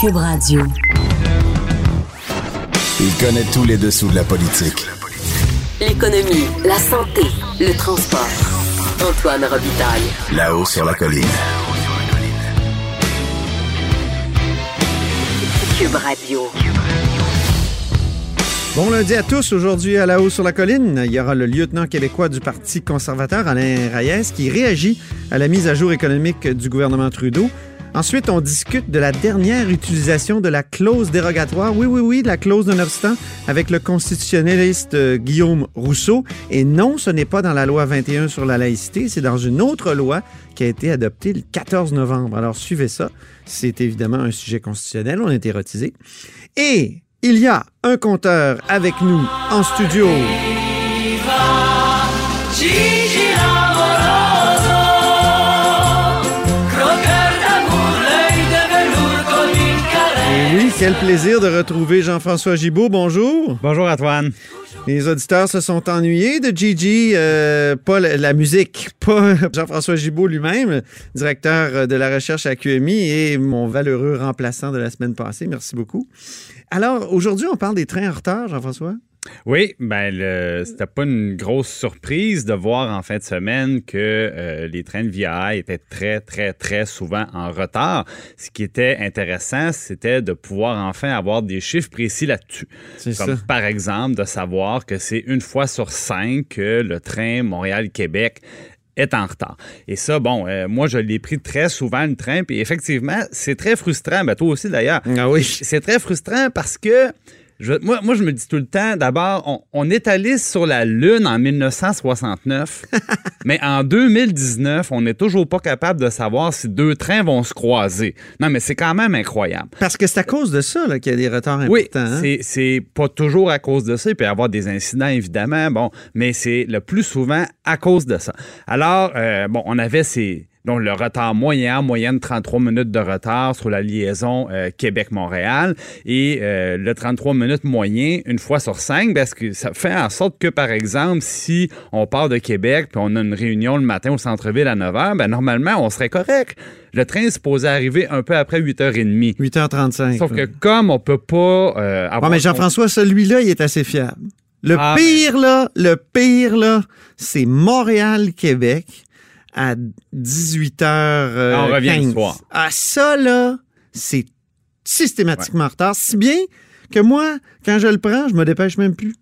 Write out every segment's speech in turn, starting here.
Cube Radio. Il connaît tous les dessous de la politique. L'économie, la santé, le transport. Antoine Robitaille. Là-haut sur la colline. Cube Radio. Bon lundi à tous. Aujourd'hui, à la haut sur la colline, il y aura le lieutenant québécois du Parti conservateur, Alain Reyes, qui réagit à la mise à jour économique du gouvernement Trudeau. Ensuite, on discute de la dernière utilisation de la clause dérogatoire. Oui, oui, oui, la clause d'un obstant avec le constitutionnaliste euh, Guillaume Rousseau. Et non, ce n'est pas dans la loi 21 sur la laïcité, c'est dans une autre loi qui a été adoptée le 14 novembre. Alors, suivez ça. C'est évidemment un sujet constitutionnel. On est érotisé. Et il y a un compteur avec nous en studio. Quel plaisir de retrouver Jean-François Gibault. Bonjour. Bonjour Antoine. Les auditeurs se sont ennuyés de Gigi, euh, pas la, la musique, pas Jean-François Gibault lui-même, directeur de la recherche à QMI et mon valeureux remplaçant de la semaine passée. Merci beaucoup. Alors, aujourd'hui, on parle des trains en retard, Jean-François? Oui, ben le- c'était pas une grosse surprise de voir en fin de semaine que euh, les trains de VIA étaient très, très, très souvent en retard. Ce qui était intéressant, c'était de pouvoir enfin avoir des chiffres précis là-dessus. C'est Comme ça. par exemple de savoir que c'est une fois sur cinq que le train Montréal-Québec est en retard. Et ça, bon, euh, moi, je l'ai pris très souvent, le train, puis effectivement, c'est très frustrant. Ben, toi aussi, d'ailleurs. Ah oui. C'est très frustrant parce que je- moi, moi, je me dis tout le temps, d'abord, on, on est allé sur la Lune en 1969, mais en 2019, on n'est toujours pas capable de savoir si deux trains vont se croiser. Non, mais c'est quand même incroyable. Parce que c'est à cause de ça là, qu'il y a des retards Oui, importants. hein? c'est- c'est pas toujours à cause de ça. Il peut y avoir des incidents, évidemment, bon, mais c'est le plus souvent à cause de ça. Alors, euh, bon, on avait ces. Donc, le retard moyen, en moyenne 33 minutes de retard sur la liaison euh, Québec-Montréal et euh, le 33 minutes moyen une fois sur cinq, parce que ça fait en sorte que, par exemple, si on part de Québec puis on a une réunion le matin au centre-ville à 9 h, ben normalement, on serait correct. Le train est supposé arriver un peu après 8h30. 8h35. Sauf que comme on peut pas euh, avoir... Ouais, mais Jean-François, celui-là, il est assez fiable. Le Ah, pire, là, le pire, là, c'est Montréal-Québec à 18h15. On revient le soir. Ah, ça, là, c'est systématiquement en retard. Si bien que moi, quand je le prends, je me dépêche même plus.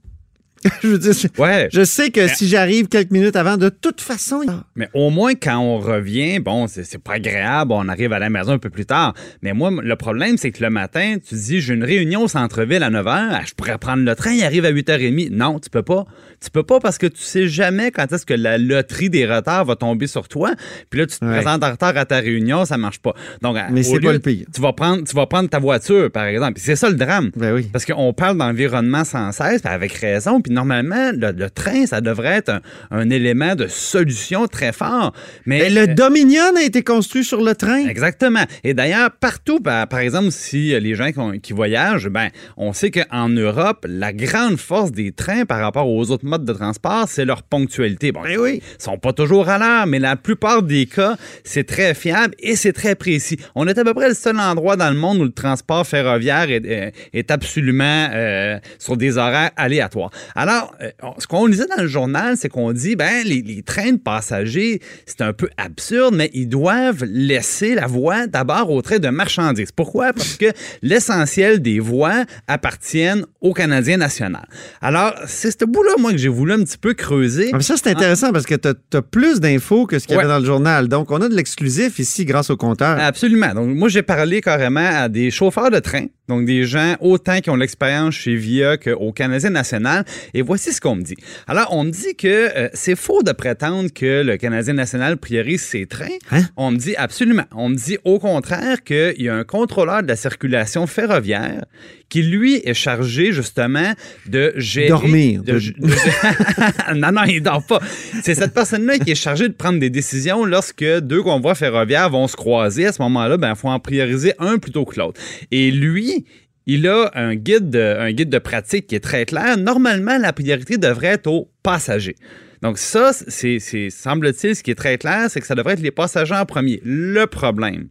je veux dire, je, Ouais. je sais que si j'arrive quelques minutes avant, de toute façon, Mais au moins, quand on revient, bon, c'est pas agréable, on arrive à la maison un peu plus tard. Mais moi, le problème, c'est que le matin, tu dis, j'ai une réunion au centre-ville à 9 h, je pourrais prendre le train, il arrive à 8h30. Non, tu peux pas. Tu peux pas parce que tu sais jamais quand est-ce que la loterie des retards va tomber sur toi. Puis là, tu te Ouais. présentes en retard à ta réunion, ça marche pas. Donc, Mais c'est pas le pire. Tu vas prendre, tu vas prendre ta voiture, par exemple. C'est ça le drame. Ben oui. Parce qu'on parle d'environnement sans cesse, avec raison. Puis normalement, le, le train, ça devrait être un, un élément de solution très fort. Mais Ben, le euh, Dominion a été construit sur le train. Exactement. Et d'ailleurs, partout, par, par exemple, si euh, les gens qui, ont- qui voyagent, ben, on sait qu'en Europe, la grande force des trains par rapport aux autres modes de transport, c'est leur ponctualité. Bon, Ben oui. ils sont pas toujours à l'heure, mais la plupart des cas, c'est très fiable et c'est très précis. On est à peu près le seul endroit dans le monde où le transport ferroviaire est, est- est absolument euh, sur des horaires aléatoires. Alors, euh, on- ce qu'on lisait dans le journal, c'est qu'on dit, ben, les, les trains de passagers, c'est un peu absurde, mais ils doivent laisser la voie d'abord aux trains de marchandises. Pourquoi? Parce que l'essentiel des voies appartiennent au Canadien national. Alors, c'est ce bout-là, moi, que j'ai voulu un petit peu creuser. Ah, mais ça, c'est intéressant parce que tu as, plus d'infos que ce qu'il y avait Ouais. dans le journal. Donc, on a de l'exclusif ici grâce au compteur. Absolument. Donc, moi, j'ai parlé carrément à des chauffeurs de train. Donc des gens autant qui ont l'expérience chez VIA qu'au Canadien national. Et voici ce qu'on me dit. Alors, on me dit que euh, c'est faux de prétendre que le Canadien national priorise ses trains. Hein? On me dit absolument. On me dit au contraire qu'il y a un contrôleur de la circulation ferroviaire qui, lui, est chargé justement de gérer... Dormir. de- de- non, non, il dort pas. C'est cette personne-là qui est chargée de prendre des décisions lorsque deux convois ferroviaires vont se croiser. À ce moment-là, ben, il faut en prioriser un plutôt que l'autre. Et lui, il a un guide, de, un guide de pratique qui est très clair. Normalement, la priorité devrait être aux passagers. Donc ça, c'est, semble-t-il, ce qui est très clair, c'est que ça devrait être les passagers en premier. Le problème,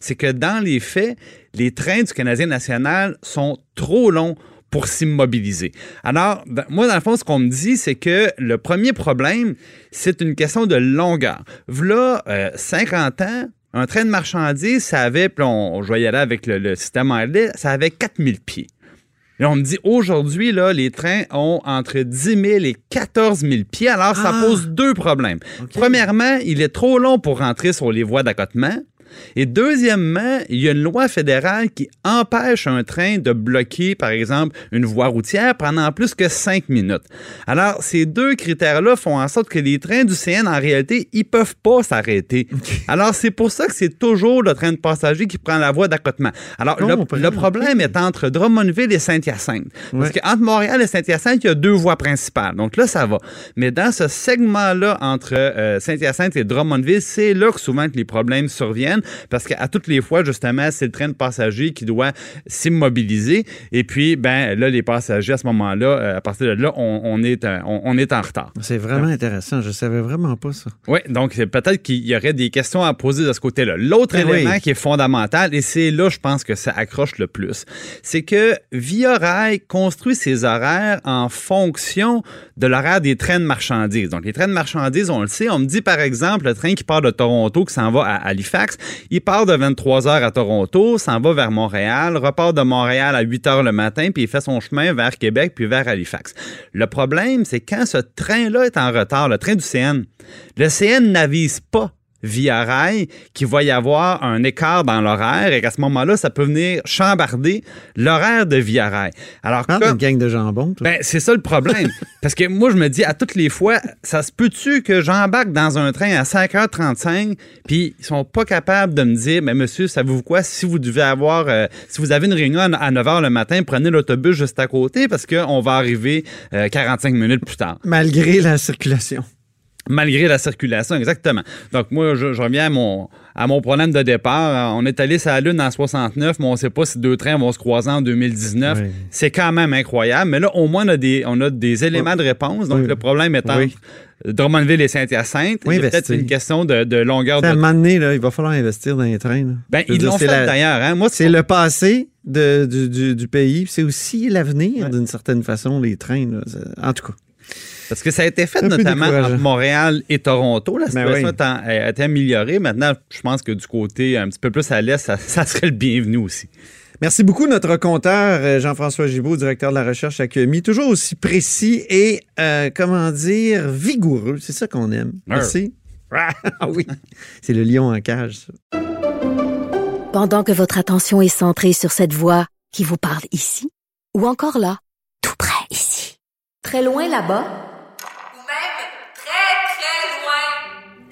c'est que dans les faits, les trains du Canadien national sont trop longs pour s'immobiliser. Alors, moi, dans le fond, ce qu'on me dit, c'est que le premier problème, c'est une question de longueur. V'là euh, 50 ans, un train de marchandises, ça avait, puis on, je vais aller avec le, le système anglais, ça avait 4000 pieds. Là, on me dit aujourd'hui, là, les trains ont entre 10 000 et 14 000 pieds. Alors, ça Ah! pose deux problèmes. Premièrement, il est trop long pour rentrer sur les voies d'accotement. Et deuxièmement, il y a une loi fédérale qui empêche un train de bloquer, par exemple, une voie routière pendant plus que cinq minutes. Alors, ces deux critères-là font en sorte que les trains du CN, en réalité, ils peuvent pas s'arrêter. Alors, c'est pour ça que c'est toujours le train de passagers qui prend la voie d'accotement. Alors, le, problème est entre Drummondville et Saint-Hyacinthe. Parce qu'entre Montréal et Saint-Hyacinthe, il y a deux voies principales. Donc là, ça va. Mais dans ce segment-là, entre euh, Saint-Hyacinthe et Drummondville, c'est là que souvent que les problèmes surviennent. Parce qu'à toutes les fois, justement, c'est le train de passagers qui doit s'immobiliser. Et puis, ben là, les passagers, à ce moment-là, euh, à partir de là, on, on est, euh, on, on est en retard. C'est vraiment intéressant. Je savais vraiment pas ça. Oui, donc peut-être qu'il y aurait des questions à poser de ce côté-là. L'autre Ben élément oui. qui est fondamental, et c'est là, je pense que ça accroche le plus, c'est que Via Rail construit ses horaires en fonction de l'horaire des trains de marchandises. Donc, les trains de marchandises, on le sait, on me dit par exemple, le train qui part de Toronto, qui s'en va à Halifax, il part de 23 heures à Toronto, s'en va vers Montréal, repart de Montréal à 8 heures le matin, puis il fait son chemin vers Québec, puis vers Halifax. Le problème, c'est quand ce train-là est en retard, le train du CN, le CN n'avise pas via rail qu'il va y avoir un écart dans l'horaire et qu'à ce moment-là, ça peut venir chambarder l'horaire de via rail. Alors, Parle comme- d'une gang de jambon, toi. ben, c'est ça le problème. Parce que moi, je me dis à toutes les fois, ça se peut-tu que j'embarque dans un train à 5h35, puis ils sont pas capables de me dire, mais monsieur, savez-vous quoi, si vous devez avoir, euh, si vous avez une réunion à à 9h le matin, prenez l'autobus juste à côté parce qu'on va arriver euh, 45 minutes plus tard. Malgré la circulation. Malgré la circulation, exactement. Donc, moi, je, je reviens à mon, à mon problème de départ. On est allé sur la Lune en 69, mais on ne sait pas si deux trains vont se croiser en 2019. Oui. C'est quand même incroyable. Mais là, au moins, on a des, on a des éléments de réponse. Donc, Oui. le problème étant Oui. Drummondville et Saint-Hyacinthe. Oui, peut-être une question de, de longueur À un de moment donné, là, il va falloir investir dans les trains. là. Ben, ils l'ont c'est fait la- d'ailleurs. Hein? Moi, C'est le passé de- du, du- du pays. C'est aussi l'avenir, d'une certaine façon, les trains. là. En tout cas. Parce que ça a été fait Un notamment entre Montréal et Toronto. La Ben situation oui. a été améliorée. Maintenant, je pense que du côté un petit peu plus à l'est, ça, ça serait le bienvenu aussi. Merci beaucoup, notre compteur euh, Jean-François Gibault, directeur de la recherche à QMI. Toujours aussi précis et, euh, comment dire, vigoureux. C'est ça qu'on aime. Merci. Ah oui, c'est le lion en cage, ça. Pendant que votre attention est centrée sur cette voix qui vous parle ici, ou encore là, tout près ici, très loin là-bas, Ou même très, très loin.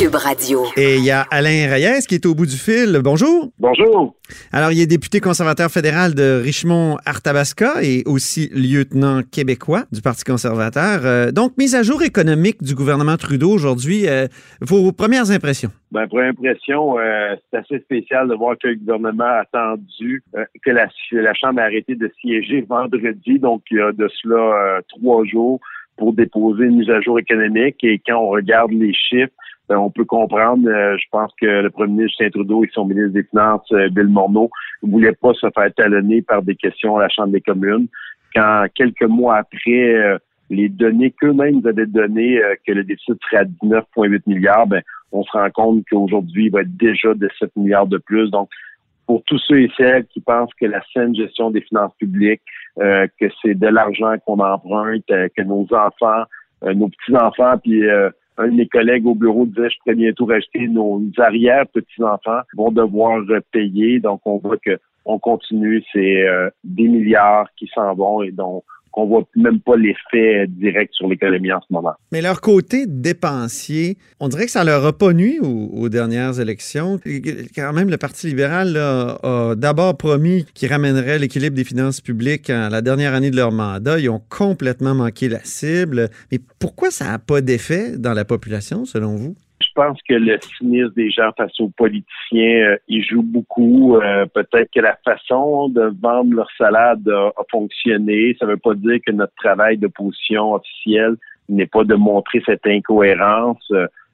Cube Radio. Et il y a Alain Reyes qui est au bout du fil. Bonjour. Bonjour. Alors, il est député conservateur fédéral de Richmond-Arthabasca et aussi lieutenant québécois du Parti conservateur. Euh, donc, mise à jour économique du gouvernement Trudeau aujourd'hui. Euh, vos premières impressions? Ben, pour impression, euh, c'est assez spécial de voir que le gouvernement a attendu euh, que la, la Chambre a arrêté de siéger vendredi, donc il y a de cela euh, trois jours pour déposer une mise à jour économique. Et quand on regarde les chiffres, on peut comprendre, euh, je pense que le premier ministre Justin Trudeau et son ministre des Finances, euh, Bill Morneau, ne voulaient pas se faire talonner par des questions à la Chambre des communes. quand quelques mois après euh, les données qu'eux-mêmes avaient données euh, que le déficit serait à 19,8 milliards, ben, on se rend compte qu'aujourd'hui, il va être déjà de 7 milliards de plus. Donc, pour tous ceux et celles qui pensent que la saine gestion des finances publiques, euh, que c'est de l'argent qu'on emprunte, que nos enfants, nos petits-enfants, puis un de mes collègues au bureau disait je pourrais bientôt racheter nos arrière-petits-enfants vont devoir payer. Donc, on voit que on continue, c'est euh, des milliards qui s'en vont et donc qu'on voit même pas l'effet direct sur l'économie en ce moment. Mais leur côté dépensier, on dirait que ça leur a pas nuit aux, dernières élections. Quand même, le Parti libéral a d'abord promis qu'il ramènerait l'équilibre des finances publiques à la dernière année de leur mandat. Ils ont complètement manqué la cible. Mais pourquoi ça n'a pas d'effet dans la population, selon vous? Je pense que le cynisme des gens face aux politiciens, euh, il joue beaucoup. Euh, peut-être que la façon de vendre leur salade a, fonctionné. Ça ne veut pas dire que notre travail de position officielle n'est pas de montrer cette incohérence.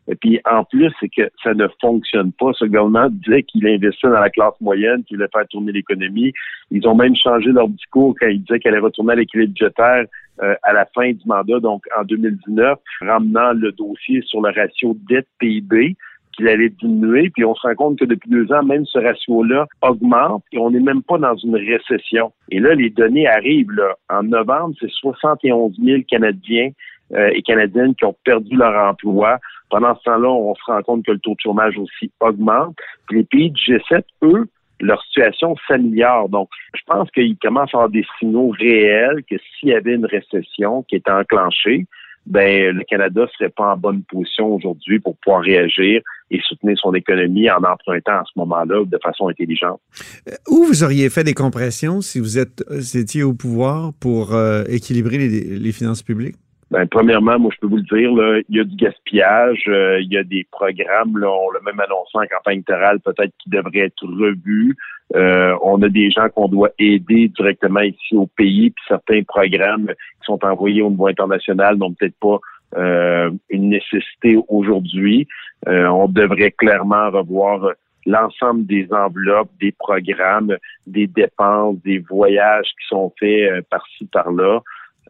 Et puis, en plus, c'est que ça ne fonctionne pas. Ce gouvernement disait qu'il investissait dans la classe moyenne, qu'il voulait faire tourner l'économie. Ils ont même changé leur discours quand ils disaient qu'elle allait retourner à l'équilibre budgétaire euh, à la fin du mandat, donc en 2019, ramenant le dossier sur le ratio dette-PIB qu'il allait diminuer, puis on se rend compte que depuis deux ans, même ce ratio-là augmente et on n'est même pas dans une récession. Et là, les données arrivent. Là. En novembre, c'est 71 000 Canadiens euh, et Canadiennes qui ont perdu leur emploi. Pendant ce temps-là, on se rend compte que le taux de chômage aussi augmente. Puis les pays du G7, eux, leur situation s'améliore. Donc, je pense qu'il commence à avoir des signaux réels que s'il y avait une récession qui était enclenchée, ben le Canada serait pas en bonne position aujourd'hui pour pouvoir réagir et soutenir son économie en empruntant à ce moment-là de façon intelligente. Euh, où vous auriez fait des compressions si vous étiez au pouvoir pour euh, équilibrer les finances publiques? Ben, premièrement, moi, je peux vous le dire, là, il y a du gaspillage, euh, il y a des programmes, là, on l'a même annoncé en campagne électorale, peut-être qui devraient être revus. Euh, on a des gens qu'on doit aider directement ici au pays, puis certains programmes qui sont envoyés au niveau international n'ont peut-être pas euh, une nécessité aujourd'hui. on devrait clairement revoir l'ensemble des enveloppes, des programmes, des dépenses, des voyages qui sont faits par-ci, par-là.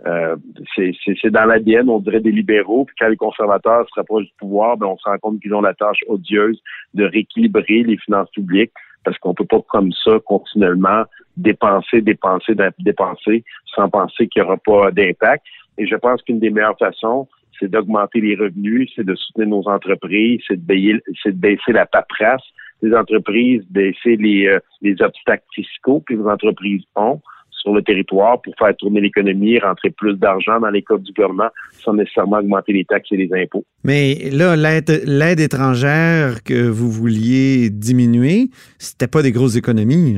Euh, c'est dans l'ADN, on dirait des libéraux, puis quand les conservateurs se rapprochent du pouvoir, ben, on se rend compte qu'ils ont la tâche odieuse de rééquilibrer les finances publiques, parce qu'on peut pas comme ça continuellement dépenser, dépenser, dépenser, sans penser qu'il n'y aura pas d'impact. Et je pense qu'une des meilleures façons, c'est d'augmenter les revenus, c'est de soutenir nos entreprises, c'est de, de baisser la paperasse. Des entreprises, baisser les, euh, les obstacles fiscaux que les entreprises ont sur le territoire pour faire tourner l'économie, rentrer plus d'argent dans les coffres du gouvernement sans nécessairement augmenter les taxes et les impôts. Mais là, l'aide étrangère que vous vouliez diminuer, c'était pas des grosses économies,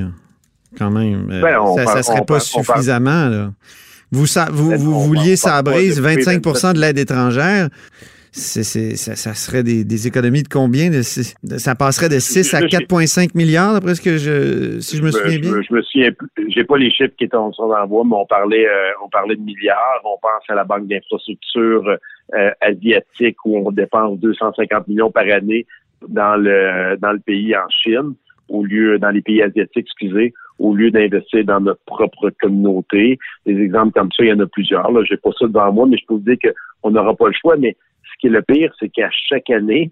quand même. Euh, ben, ça, ne serait pas suffisamment. Vous, vous, ben, vous vouliez sabrer 25% de l'aide étrangère ça, serait des, économies de combien? ça passerait de 6 à 4,5 milliards, d'après ce que je, si je me souviens bien? Je, me souviens j'ai pas les chiffres qui étaient en voie, mais on parlait, euh, on parlait de milliards. On pense à la Banque d'infrastructure euh, asiatique où on dépense 250 millions par année dans le, dans le pays en Chine, au lieu, dans les pays asiatiques, excusez, au lieu d'investir dans notre propre communauté. Des exemples comme ça, il y en a plusieurs. Là, j'ai pas ça devant moi, mais je peux vous dire qu'on n'aura pas le choix. Mais qui est le pire, c'est qu'à chaque année,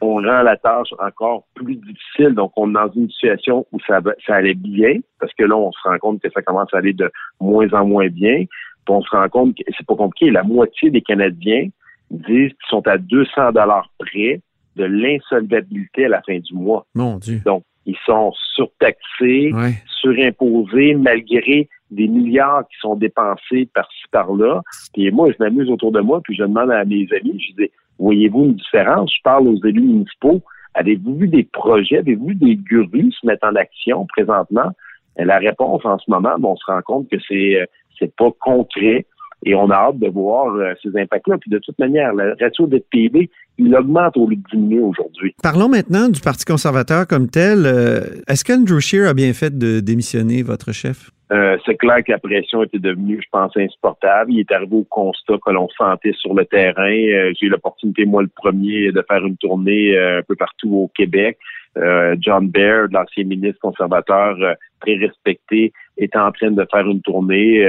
on rend la tâche encore plus difficile. Donc, on est dans une situation où ça, ça allait bien, parce que là, on se rend compte que ça commence à aller de moins en moins bien. Puis on se rend compte que c'est pas compliqué. La moitié des Canadiens disent qu'ils sont à 200 dollars près de l'insolvabilité à la fin du mois. Mon Dieu. Donc, ils sont surtaxés, surimposés, malgré des milliards qui sont dépensés par-ci, par-là. Puis moi, je m'amuse autour de moi, puis je demande à mes amis, je dis, voyez-vous une différence? Je parle aux élus municipaux. Avez-vous vu des projets? Avez-vous vu des gurus se mettre en action présentement? La réponse en ce moment, on se rend compte que c'est euh, c'est pas concret. Et on a hâte de voir euh, ces impacts-là. Puis de toute manière, le ratio de PIB, il augmente au lieu de diminuer aujourd'hui. Parlons maintenant du Parti conservateur comme tel. Euh, est-ce qu'Andrew Scheer a bien fait de démissionner votre chef? Euh, c'est clair que la pression était devenue, je pense, insupportable. Il est arrivé au constat que l'on sentait sur le terrain. J'ai eu l'opportunité, moi, le premier, de faire une tournée un peu partout au Québec. John Baird, l'ancien ministre conservateur très respecté, était en train de faire une tournée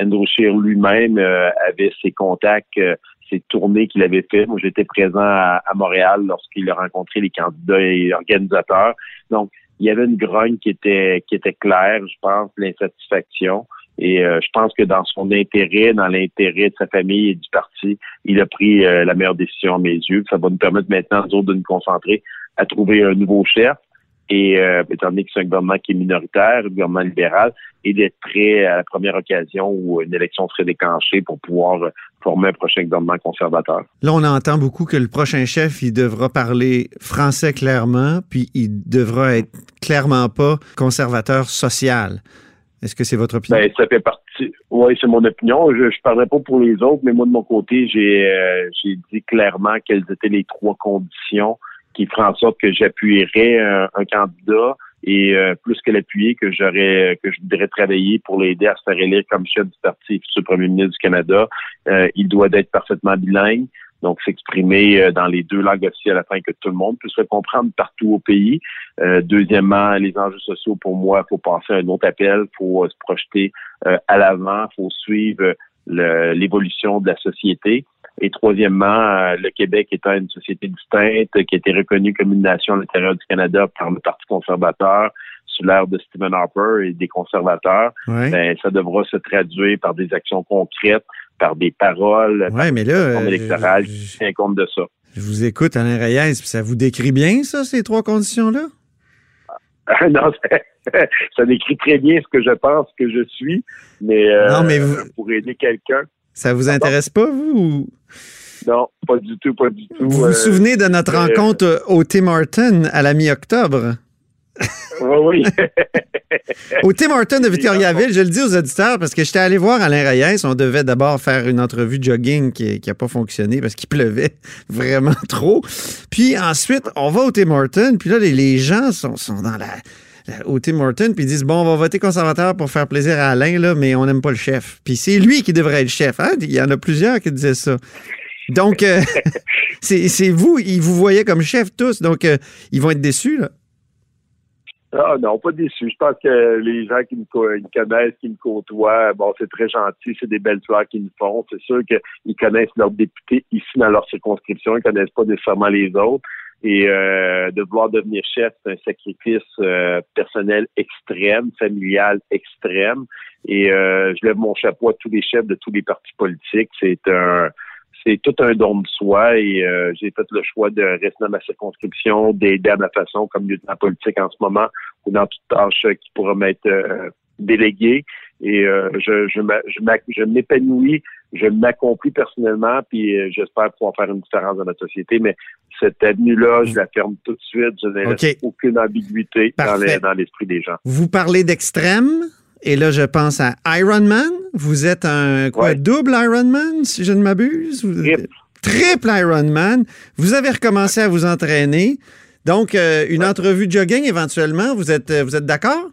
Andrew Scheer lui-même euh, avait ses contacts, euh, ses tournées qu'il avait fait. Moi, j'étais présent à, à Montréal lorsqu'il a rencontré les candidats et organisateurs. Donc, il y avait une grogne qui était qui était claire, je pense, l'insatisfaction. Et euh, je pense que dans son intérêt, dans l'intérêt de sa famille et du parti, il a pris euh, la meilleure décision à mes yeux. Ça va nous permettre maintenant, nous autres, de nous concentrer à trouver un nouveau chef. Et euh, étant donné que c'est un gouvernement qui est minoritaire, un gouvernement libéral, et d'être prêt à la première occasion où une élection serait déclenchée pour pouvoir former un prochain gouvernement conservateur. Là, on entend beaucoup que le prochain chef, il devra parler français clairement, puis il devra être clairement pas conservateur social. Est-ce que c'est votre opinion? Ben, ça fait partie. Oui, c'est mon opinion. Je ne parlerai pas pour les autres, mais moi, de mon côté, j'ai euh, j'ai dit clairement quelles étaient les trois conditions qui feraient en sorte que j'appuierais un, candidat et euh, plus que l'appuyer, que j'aurais que je voudrais travailler pour l'aider à se faire élire comme chef du parti futur premier ministre du Canada. Euh, il doit être parfaitement bilingue donc s'exprimer euh, dans les deux langues officielles afin que tout le monde puisse le comprendre partout au pays. Euh, deuxièmement, les enjeux sociaux, pour moi, faut passer à un autre appel, faut euh, se projeter à l'avant, faut suivre l'évolution de la société. Et troisièmement, le Québec étant une société distincte qui a été reconnue comme une nation à l'intérieur du Canada par le Parti conservateur, sous l'ère de Stephen Harper et des conservateurs, ben, ça devra se traduire par des actions concrètes par des paroles, ouais, mais là, électorale qui tient compte de ça. Je vous écoute, Alain Reyes, puis ça vous décrit bien, ça, ces trois conditions-là? non, ça, décrit très bien ce que je pense que je suis, mais, euh, non, mais pour aider quelqu'un. Ça vous intéresse pas, vous? Non, pas du tout, pas du tout. Vous vous euh, souvenez de notre rencontre au Tim Horton à la mi-octobre? Oui, oui. Au Tim Horton de Victoriaville, je le dis aux auditeurs parce que j'étais allé voir Alain Reyes. On devait d'abord faire une entrevue jogging qui n'a pas fonctionné parce qu'il pleuvait vraiment trop. Puis ensuite, on va au Tim Horton. Puis là, les, gens sont, dans la, au Tim Horton, puis ils disent bon, on va voter conservateur pour faire plaisir à Alain, là, mais on n'aime pas le chef. Puis c'est lui qui devrait être chef. Hein? Il y en a plusieurs qui disaient ça. Donc, euh, c'est vous, ils vous voyaient comme chef tous, donc euh, ils vont être déçus. Là. Ah non, pas déçu. Je pense que les gens qui me, connaissent, qui me côtoient, bon, c'est très gentil, c'est des belles fleurs qu'ils me font. C'est sûr qu'ils connaissent leurs députés ici dans leur circonscription, ils connaissent pas nécessairement les autres. Et euh, de vouloir devenir chef, c'est un sacrifice euh, personnel extrême, familial extrême. Et euh, je lève mon chapeau à tous les chefs de tous les partis politiques. C'est un c'est tout un don de soi et euh, j'ai fait le choix de rester dans ma circonscription, d'aider à ma façon comme lieutenant politique en ce moment ou dans toute tâche qui pourra m'être euh, déléguée. Et euh, je, je, m'épanouis, je m'accomplis personnellement, puis j'espère pouvoir faire une différence dans notre société. Mais cette avenue-là, je la ferme tout de suite. Je n'ai aucune ambiguïté dans l'esprit des gens. Vous parlez d'extrême? Et là, je pense à Ironman. Vous êtes un quoi, double Ironman, si je ne m'abuse? Triple. Triple Ironman. Vous avez recommencé à vous entraîner. Donc, euh, une entrevue de jogging éventuellement, vous êtes, euh, vous êtes d'accord?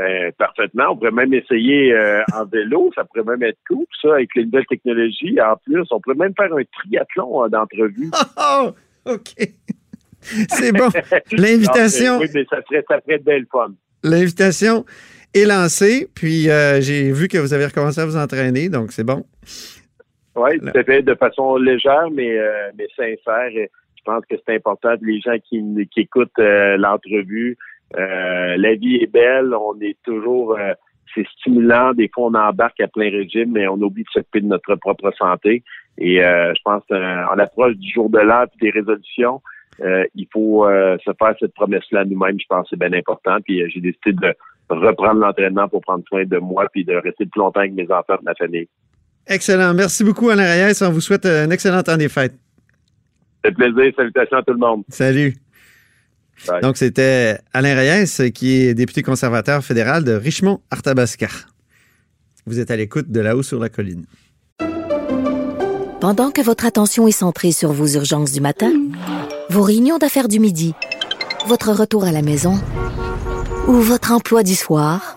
Euh, parfaitement. On pourrait même essayer en vélo. Ça pourrait même être cool, ça, avec les nouvelles technologies. En plus, on pourrait même faire un triathlon d'entrevue. Oh, OK. C'est bon. L'invitation. oui, mais ça serait, ça serait belle fun. L'invitation est lancé. Puis euh, j'ai vu que vous avez recommencé à vous entraîner, donc c'est bon. Oui, c'est fait de façon légère, mais, euh, mais sincère. Je pense que c'est important. Les gens qui, qui écoutent euh, la vie est belle. On est toujours, c'est stimulant. Des fois, on embarque à plein régime, mais on oublie de s'occuper de notre propre santé. Et je pense qu'en approche du jour de l'an et des résolutions, il faut se faire cette promesse-là nous-mêmes. Je pense que c'est bien important. Puis j'ai décidé de reprendre l'entraînement pour prendre soin de moi puis de rester plus longtemps avec mes enfants et ma famille. Excellent. Merci beaucoup, Alain Reyes. On vous souhaite un excellent temps des fêtes. C'est plaisir. Salutations à tout le monde. Salut. Donc, c'était Alain Reyes, qui est député conservateur fédéral de Richmond-Arthabasca. Vous êtes à l'écoute de là-haut sur la colline. Pendant que votre attention est centrée sur vos urgences du matin, vos réunions d'affaires du midi, votre retour à la maison ou votre emploi du soir,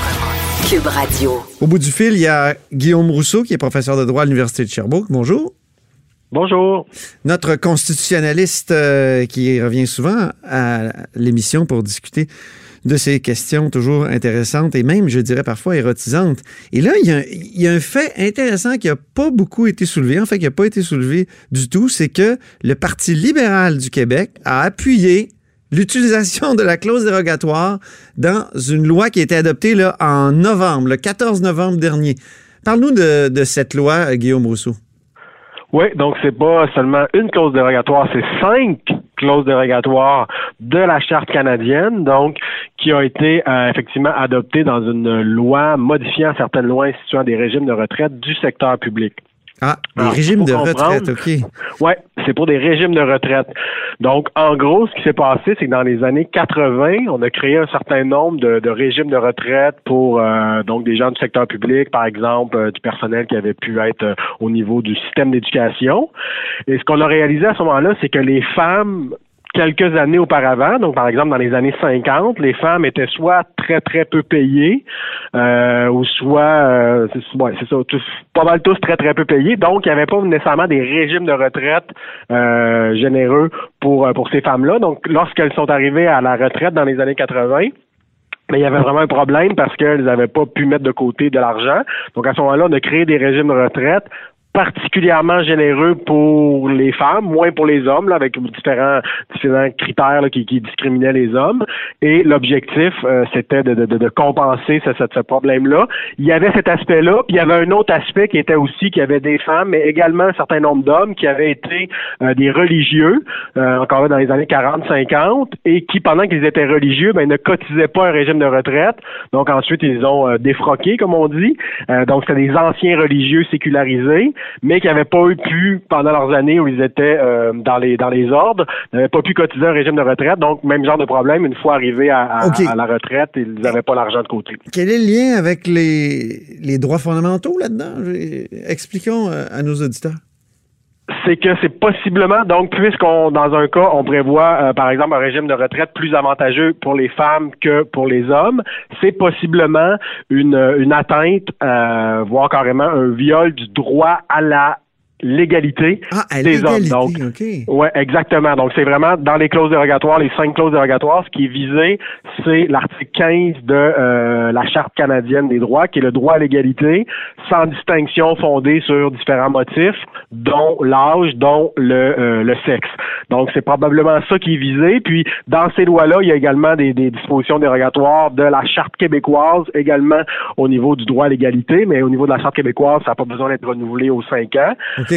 Cube Radio. Au bout du fil, il y a Guillaume Rousseau, qui est professeur de droit à l'Université de Sherbrooke. Bonjour. Bonjour. Notre constitutionnaliste euh, qui revient souvent à l'émission pour discuter de ces questions toujours intéressantes et même, je dirais, parfois érotisantes. Et là, il y a un, il y a un fait intéressant qui n'a pas beaucoup été soulevé, en fait, qui n'a pas été soulevé du tout, c'est que le Parti libéral du Québec a appuyé l'utilisation de la clause dérogatoire dans une loi qui a été adoptée là, en novembre, le 14 novembre dernier. Parle-nous de, cette loi, Guillaume Rousseau. Oui, donc c'est pas seulement une clause dérogatoire, c'est cinq clauses dérogatoires de la charte canadienne, donc qui ont été euh, effectivement adoptées dans une loi modifiant certaines lois instituant des régimes de retraite du secteur public. Ah, les Alors, régimes faut de retraite, OK. Ouais, c'est pour des régimes de retraite. Donc, en gros, ce qui s'est passé, c'est que dans les années 80, on a créé un certain nombre de, de régimes de retraite pour euh, donc des gens du secteur public, par exemple, euh, du personnel qui avait pu être euh, au niveau du système d'éducation. Et ce qu'on a réalisé à ce moment-là, c'est que les femmes quelques années auparavant, donc par exemple dans les années 50, les femmes étaient soit très très peu payées, euh, ou soit euh, c'est ouais, ça, pas mal tous très très peu payés. Donc il n'y avait pas nécessairement des régimes de retraite euh, généreux pour euh, pour ces femmes-là. Donc lorsqu'elles sont arrivées à la retraite dans les années 80, mais il y avait vraiment un problème parce qu'elles n'avaient pas pu mettre de côté de l'argent. Donc à ce moment-là, on a créé des régimes de retraite particulièrement généreux pour les femmes, moins pour les hommes, là, avec différents, différents critères là, qui, qui discriminaient les hommes. Et l'objectif, euh, c'était de, de, de- compenser ce, ce, ce problème-là. Il y avait cet aspect-là, puis il y avait un autre aspect qui était aussi qu'il y avait des femmes, mais également un certain nombre d'hommes qui avaient été euh, des religieux, euh, encore là dans les années 40-50, et qui, pendant qu'ils étaient religieux, ben, ne cotisaient pas un régime de retraite. Donc ensuite, ils ont euh, défroqué, comme on dit. Euh, donc, c'était des anciens religieux sécularisés, mais qui n'avaient pas eu pu, pendant leurs années où ils étaient euh, dans les dans les ordres, n'avaient pas pu cotiser un régime de retraite. Donc, même genre de problème, une fois arrivés à, à- à la retraite, ils n'avaient pas l'argent de côté. Quel est le lien avec les, les droits fondamentaux là-dedans? Expliquons euh, à nos auditeurs. C'est que c'est possiblement, donc, puisqu'on, dans un cas, on prévoit, euh, par exemple, un régime de retraite plus avantageux pour les femmes que pour les hommes, c'est possiblement une, une atteinte, euh, voire carrément un viol du droit à la l'égalité Ah, des hommes. Donc. Ouais, exactement. Donc, c'est vraiment dans les clauses dérogatoires, les cinq clauses dérogatoires, ce qui est visé, c'est l'article 15 de euh, la Charte canadienne des droits, qui est le droit à l'égalité, sans distinction fondée sur différents motifs, dont l'âge, dont le, euh, le sexe. Donc, c'est probablement ça qui est visé. Puis, dans ces lois-là, il y a également des, des dispositions dérogatoires de la Charte québécoise, également au niveau du droit à l'égalité, mais au niveau de la Charte québécoise, ça n'a pas besoin d'être renouvelé aux cinq ans.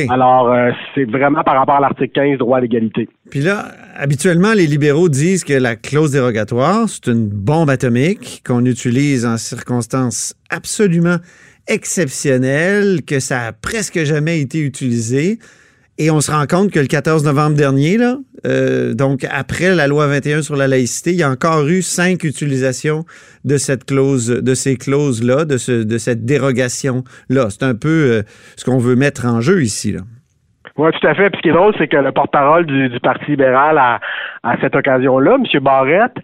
Alors, euh, c'est vraiment par rapport à l'article 15, droit à l'égalité. Puis là, habituellement, les libéraux disent que la clause dérogatoire, c'est une bombe atomique qu'on utilise en circonstances absolument exceptionnelles, que ça a presque jamais été utilisé. Et on se rend compte que le 14 novembre dernier, là, euh, donc après la loi 21 sur la laïcité, il y a encore eu cinq utilisations de cette clause, de ces clauses-là, de, ce, de cette dérogation-là. C'est un peu euh, ce qu'on veut mettre en jeu ici. Là. Oui, tout à fait. Puis ce qui est drôle, c'est que le porte-parole du, du Parti libéral à, à cette occasion-là, M. Barrette,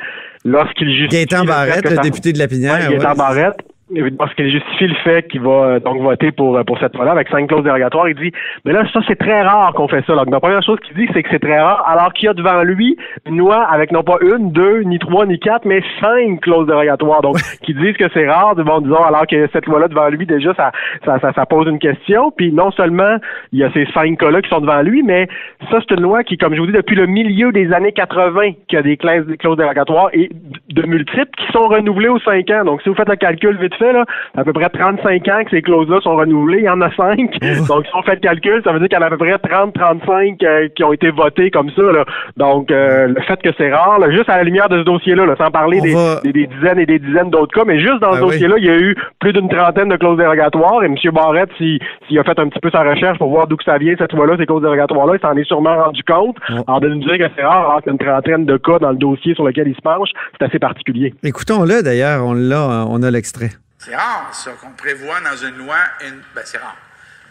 lorsqu'il justifie... Gaétan Barrette, le ça- député de la Pinière. Ouais, Gaétan ouais. Barrette, lorsqu'il justifie le fait qu'il va euh, donc voter pour, euh, pour cette loi-là avec cinq clauses dérogatoires, il dit Mais là, ça, c'est très rare qu'on fait ça. Donc, la première chose qu'il dit, c'est que c'est très rare, alors qu'il y a devant lui une loi avec non pas une, deux, ni trois, ni quatre, mais cinq clauses dérogatoires. Donc, qui disent que c'est rare, bon, disons, alors que cette loi-là devant lui, déjà, ça, ça, ça, ça pose une question. Puis non seulement il y a ces cinq cas-là qui sont devant lui, mais ça, c'est une loi qui, comme je vous dis, depuis le milieu des années 80, qui a des clauses, des clauses dérogatoires et de multiples qui sont renouvelées aux cinq ans. Donc, si vous faites le calcul vite fait, là, à peu près 35 ans que ces clauses-là sont renouvelées. Il y en a cinq. Donc, si on fait le calcul, ça veut dire qu'il y en a à peu près 30-35 euh, qui ont été votées comme ça. Là. Donc, euh, le fait que c'est rare, là, juste à la lumière de ce dossier-là, là, sans parler des, va- des- des dizaines et des dizaines d'autres cas, mais juste dans ce oui. dossier-là, il y a eu plus d'une trentaine de clauses dérogatoires. Et M. Barrette, s'il a fait un petit peu sa recherche pour voir d'où que ça vient, cette loi-là, ces clauses dérogatoires-là, il s'en est sûrement rendu compte. Ouais. Alors, de nous dire que c'est rare, alors qu'il y a une trentaine de cas dans le dossier sur lequel il se penche, c'est assez particulier. Écoutons-le d'ailleurs, on l'a, on a l'extrait. C'est rare, ça, qu'on prévoit dans une loi une. Ben, c'est rare.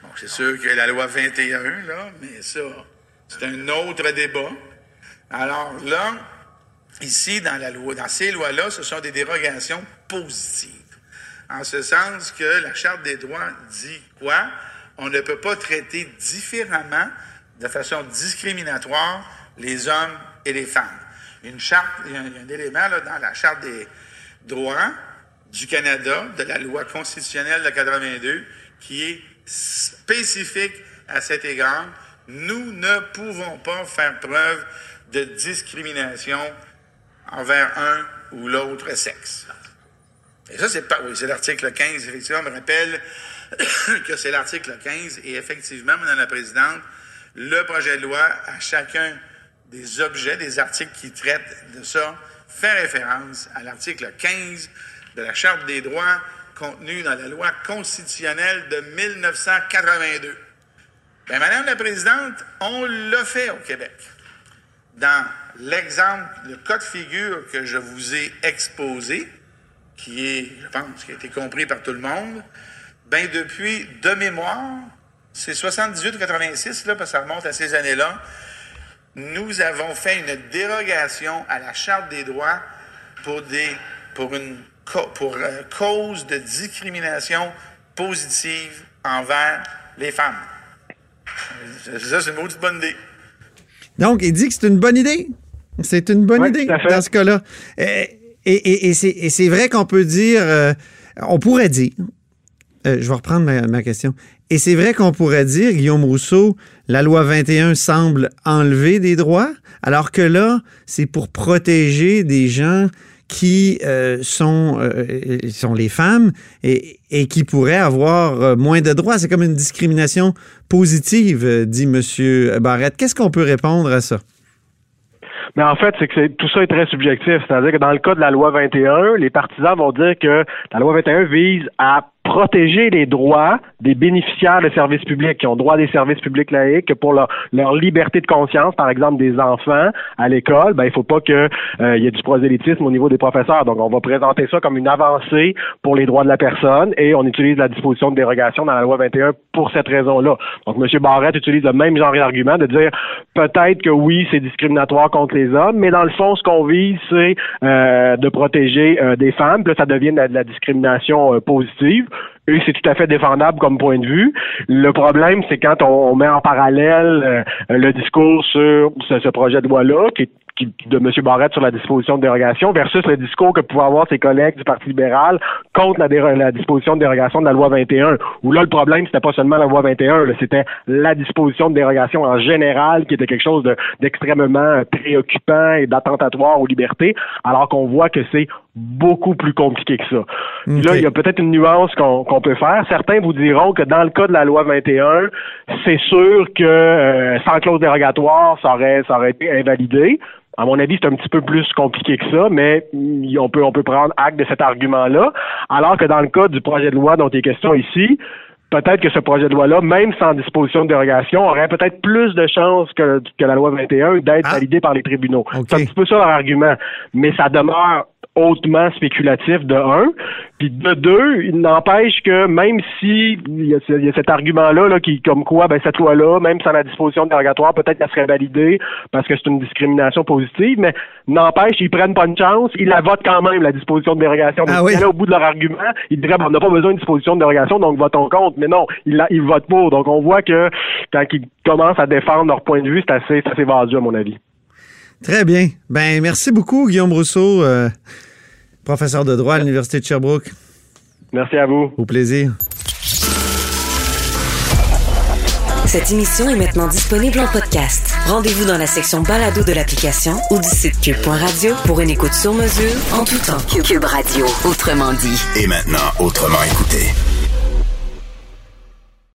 Bon, c'est sûr que la loi 21, là, mais ça, c'est un autre débat. Alors là, ici, dans la loi, dans ces lois-là, ce sont des dérogations positives. En ce sens que la Charte des droits dit quoi? On ne peut pas traiter différemment, de façon discriminatoire, les hommes et les femmes. Une charte, il y a un, élément là, dans la Charte des droits du Canada, de la loi constitutionnelle de 82, qui est spécifique à cet égard. Nous ne pouvons pas faire preuve de discrimination envers un ou l'autre sexe. Et ça, c'est pas, oui, c'est l'article 15, effectivement, me rappelle que c'est l'article 15, et effectivement, Madame la Présidente, le projet de loi, à chacun des objets, des articles qui traitent de ça, fait référence à l'article 15 de la Charte des droits contenu dans la loi constitutionnelle de 1982. Bien, Madame la Présidente, on l'a fait au Québec. Dans l'exemple, le cas de figure que je vous ai exposé, qui est, je pense, qui a été compris par tout le monde, ben depuis, de mémoire, c'est 78 ou 86, là, parce que ça remonte à ces années-là, nous avons fait une dérogation à la Charte des droits pour, des, pour une pour, euh, cause de discrimination positive envers les femmes. Ça, c'est une maudite bonne idée. Donc, il dit que c'est une bonne idée. C'est une bonne Ouais, idée dans ce cas-là. Et, et- et- et c'est- et c'est vrai qu'on peut dire, euh, on pourrait dire, euh, je vais reprendre ma, ma question, et c'est vrai qu'on pourrait dire, Guillaume Rousseau, la loi 21 semble enlever des droits, alors que là, c'est pour protéger des gens qui euh, sont, euh, sont les femmes et, et qui pourraient avoir euh, moins de droits. C'est comme une discrimination positive, euh, dit M. Barrette. Qu'est-ce qu'on peut répondre à ça? Mais en fait, c'est que tout ça est très subjectif. C'est-à-dire que dans le cas de la loi 21, les partisans vont dire que la loi 21 vise à protéger les droits des bénéficiaires de services publics qui ont droit à des services publics laïques que pour leur, liberté de conscience, par exemple des enfants à l'école, ben il faut pas que euh, il y ait du prosélytisme au niveau des professeurs. Donc on va présenter ça comme une avancée pour les droits de la personne et on utilise la disposition de dérogation dans la loi 21 pour cette raison-là. Donc M. Barrette utilise le même genre d'argument de dire peut-être que oui, c'est discriminatoire contre les hommes, mais dans le fond, ce qu'on vise, c'est euh, de protéger euh, des femmes. Puis là, ça devient de la, de la discrimination euh, positive. C'est tout à fait défendable comme point de vue. Le problème, c'est quand on, met en parallèle euh, le discours sur ce, projet de loi-là, qui de M. Barrette sur la disposition de dérogation versus le discours que pouvaient avoir ses collègues du Parti libéral contre la, disposition de dérogation de la loi 21. Où là, le problème, c'était pas seulement la loi 21, là, c'était la disposition de dérogation en général qui était quelque chose de- d'extrêmement préoccupant et d'attentatoire aux libertés, alors qu'on voit que c'est beaucoup plus compliqué que ça. Là, il y a peut-être une nuance qu'on peut faire. Certains vous diront que dans le cas de la loi 21, c'est sûr que euh, sans clause dérogatoire, ça aurait, ça aurait été invalidé. À mon avis, c'est un petit peu plus compliqué que ça, mais mm, on peut, on peut prendre acte de cet argument-là. Alors que dans le cas du projet de loi dont il est question ici, peut-être que ce projet de loi-là, même sans disposition de dérogation, aurait peut-être plus de chances que, que la loi 21 d'être Ah. validée par les tribunaux. C'est un petit peu ça leur argument. Mais ça demeure hautement spéculatif de un, puis de deux, il n'empêche que même si il y a, ce- il y a cet argument-là là, qui comme quoi ben cette loi-là, même sans la disposition dérogatoire, peut-être qu'elle serait validée parce que c'est une discrimination positive, mais n'empêche, ils prennent pas une chance, ils la votent quand même la disposition de dérogation. Ah oui. allaient au bout de leur argument, ils diraient ben, on n'a pas besoin de disposition de dérogation, donc votons contre. Mais non, ils, la- ils votent pour. Donc on voit que quand ils commencent à défendre leur point de vue, c'est assez, c'est assez vendu à mon avis. Très bien. Ben, merci beaucoup, Guillaume Rousseau, euh, professeur de droit à l'Université de Sherbrooke. Merci à vous. Au plaisir. Cette émission est maintenant disponible en podcast. Rendez-vous dans la section balado de l'application ou du site cube.radio pour une écoute sur mesure en tout temps. Cube Radio, autrement dit. Et maintenant, autrement écouté.